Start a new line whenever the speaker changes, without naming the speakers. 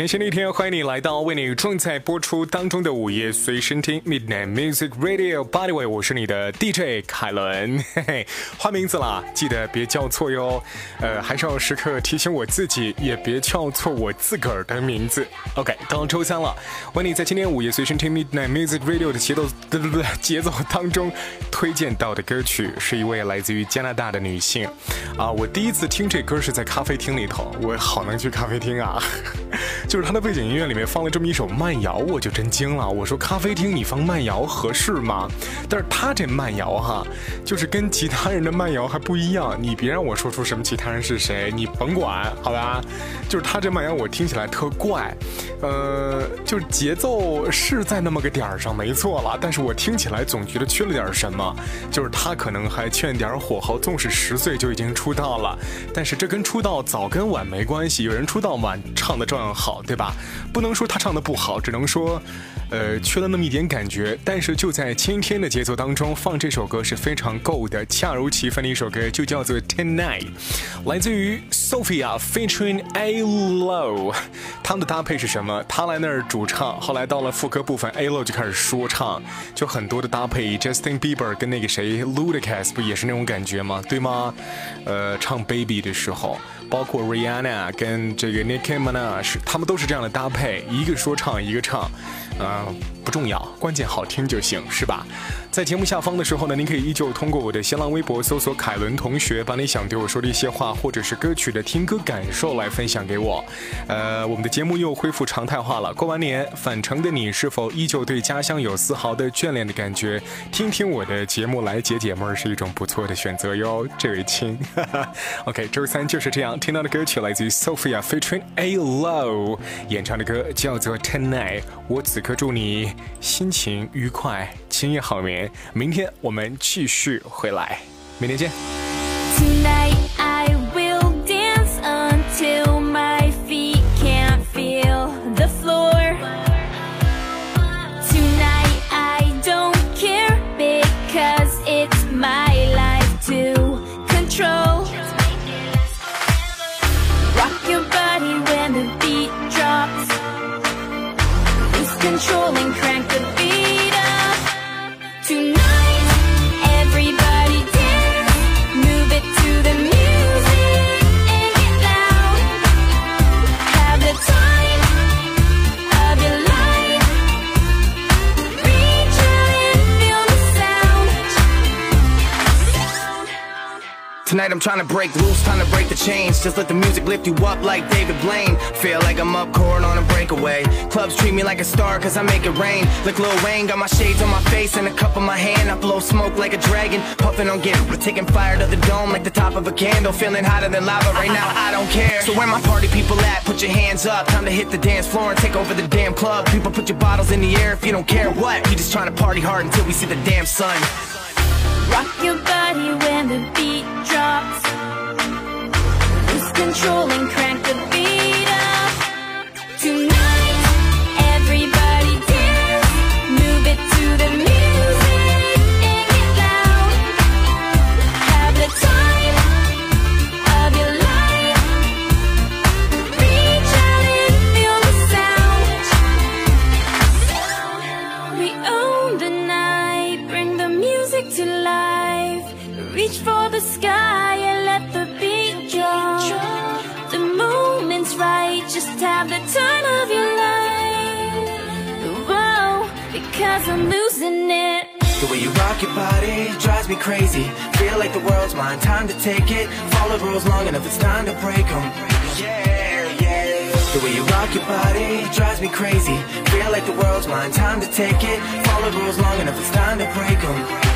全新的一天，欢迎你来到为你正在播出当中的午夜随身听 Midnight Music Radio。By the way，我是你的 DJ 凯伦，嘿嘿，换名字了，记得别叫错哟。呃，还是要时刻提醒我自己，也别叫错我自个儿的名字。OK，到周三了，为你在今天午夜随身听 Midnight Music Radio 的节奏，对对对，节奏当中推荐到的歌曲是一位来自于加拿大的女性。啊，我第一次听这歌是在咖啡厅里头，我好能去咖啡厅啊。就是他的背景音乐里面放了这么一首慢摇，我就真惊了。我说咖啡厅你放慢摇合适吗？但是他这慢摇哈，就是跟其他人的慢摇还不一样。你别让我说出什么其他人是谁，你甭管好吧？就是他这慢摇我听起来特怪，呃，就是节奏是在那么个点儿上没错了，但是我听起来总觉得缺了点什么。就是他可能还欠点火候，纵使十岁就已经出道了，但是这跟出道早跟晚没关系。有人出道晚唱的照样好。对吧？不能说他唱的不好，只能说，呃，缺了那么一点感觉。但是就在今天的节奏当中放这首歌是非常够的，恰如其分的一首歌，就叫做《Tonight》，来自于 Sophia featuring A Lo。他们的搭配是什么？他来那儿主唱，后来到了副歌部分，A Lo 就开始说唱，就很多的搭配。Justin Bieber 跟那个谁 Ludacris 不也是那种感觉吗？对吗？呃，唱 Baby 的时候。包括 Rihanna 跟这个 Nicki Minaj，他们都是这样的搭配，一个说唱，一个唱，啊。重要，关键好听就行，是吧？在节目下方的时候呢，您可以依旧通过我的新浪微博搜索“凯伦同学”，把你想对我说的一些话，或者是歌曲的听歌感受来分享给我。呃，我们的节目又恢复常态化了。过完年返程的你，是否依旧对家乡有丝毫的眷恋的感觉？听听我的节目来解解闷是一种不错的选择哟，这位亲。OK，周三就是这样，听到的歌曲来自于 Sophia featuring A Low 演唱的歌叫做 Tonight。我此刻祝你。心情愉快，今夜好眠。明天我们继续回来，明天见。
Tonight controlling, crank the I'm trying to break loose, time to break the chains. Just let the music lift you up like David Blaine. Feel like I'm up court on a breakaway. Clubs treat me like a star cause I make it rain. Like Lil Wayne, got my shades on my face and a cup in my hand. I blow smoke like a dragon, puffing on get taking fire to the dome like the top of a candle. Feeling hotter than lava right now, I don't care. So where my party people at? Put your hands up. Time to hit the dance floor and take over the damn club. People put your bottles in the air if you don't care what. We just trying to party hard until we see the damn sun.
Rock your body when the beat the beat up. Tonight, everybody dance. Move it to the music loud. Have the time of your life. Reach out and feel the sound. We own the night. Bring the music to life. Reach for the sky because I'm losing it.
The way you rock your body drives me crazy. Feel like the world's mine, time to take it. Follow rules long enough, it's time to break them. Yeah, yeah. The way you rock your body drives me crazy. Feel like the world's mine, time to take it. Follow rules long enough, it's time to break them.